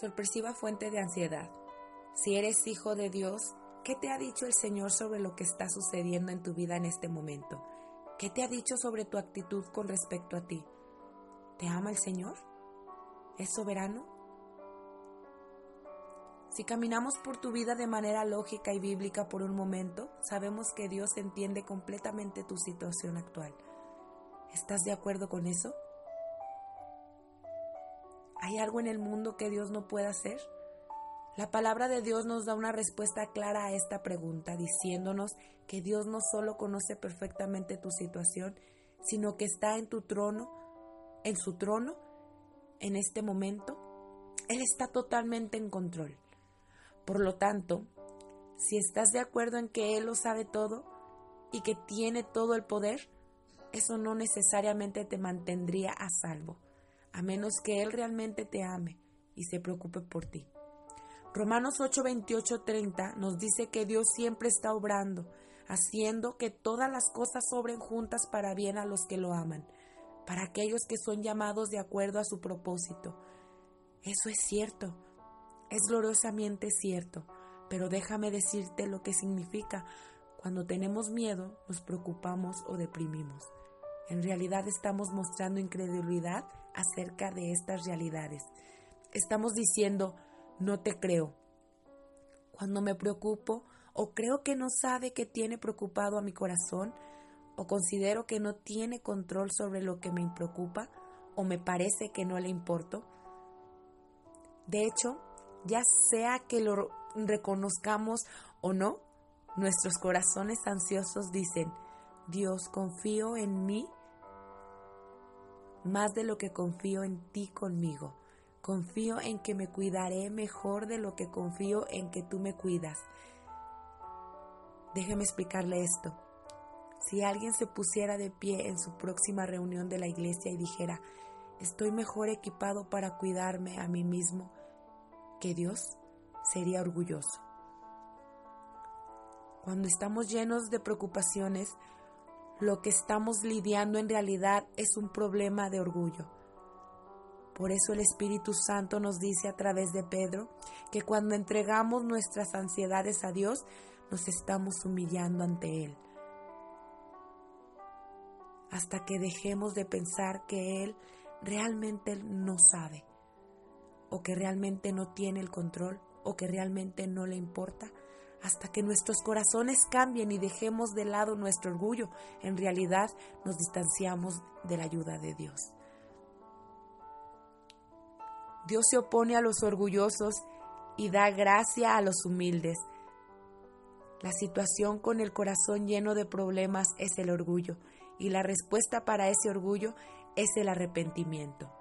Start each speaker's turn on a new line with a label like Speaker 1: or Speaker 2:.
Speaker 1: sorpresiva fuente de ansiedad. Si eres hijo de Dios, ¿qué te ha dicho el Señor sobre lo que está sucediendo en tu vida en este momento? ¿Qué te ha dicho sobre tu actitud con respecto a ti? ¿Te ama el Señor? ¿Es soberano? Si caminamos por tu vida de manera lógica y bíblica por un momento, sabemos que Dios entiende completamente tu situación actual. ¿Estás de acuerdo con eso? ¿Hay algo en el mundo que Dios no pueda hacer? La palabra de Dios nos da una respuesta clara a esta pregunta, diciéndonos que Dios no solo conoce perfectamente tu situación, sino que está en tu trono, en su trono, en este momento. Él está totalmente en control. Por lo tanto, si estás de acuerdo en que Él lo sabe todo y que tiene todo el poder, eso no necesariamente te mantendría a salvo a menos que Él realmente te ame y se preocupe por ti. Romanos 8, 28, 30 nos dice que Dios siempre está obrando, haciendo que todas las cosas sobren juntas para bien a los que lo aman, para aquellos que son llamados de acuerdo a su propósito. Eso es cierto, es gloriosamente cierto, pero déjame decirte lo que significa cuando tenemos miedo, nos preocupamos o deprimimos. En realidad estamos mostrando incredulidad acerca de estas realidades. Estamos diciendo, no te creo. Cuando me preocupo o creo que no sabe que tiene preocupado a mi corazón, o considero que no tiene control sobre lo que me preocupa, o me parece que no le importo. De hecho, ya sea que lo reconozcamos o no, nuestros corazones ansiosos dicen, Dios, confío en mí más de lo que confío en ti conmigo. Confío en que me cuidaré mejor de lo que confío en que tú me cuidas. Déjeme explicarle esto. Si alguien se pusiera de pie en su próxima reunión de la iglesia y dijera, estoy mejor equipado para cuidarme a mí mismo que Dios, sería orgulloso. Cuando estamos llenos de preocupaciones, lo que estamos lidiando en realidad es un problema de orgullo. Por eso el Espíritu Santo nos dice a través de Pedro que cuando entregamos nuestras ansiedades a Dios, nos estamos humillando ante Él. Hasta que dejemos de pensar que Él realmente no sabe, o que realmente no tiene el control, o que realmente no le importa, hasta que nuestros corazones cambien y dejemos de lado nuestro orgullo, en realidad nos distanciamos de la ayuda de Dios. Dios se opone a los orgullosos y da gracia a los humildes. La situación con el corazón lleno de problemas es el orgullo y la respuesta para ese orgullo es el arrepentimiento.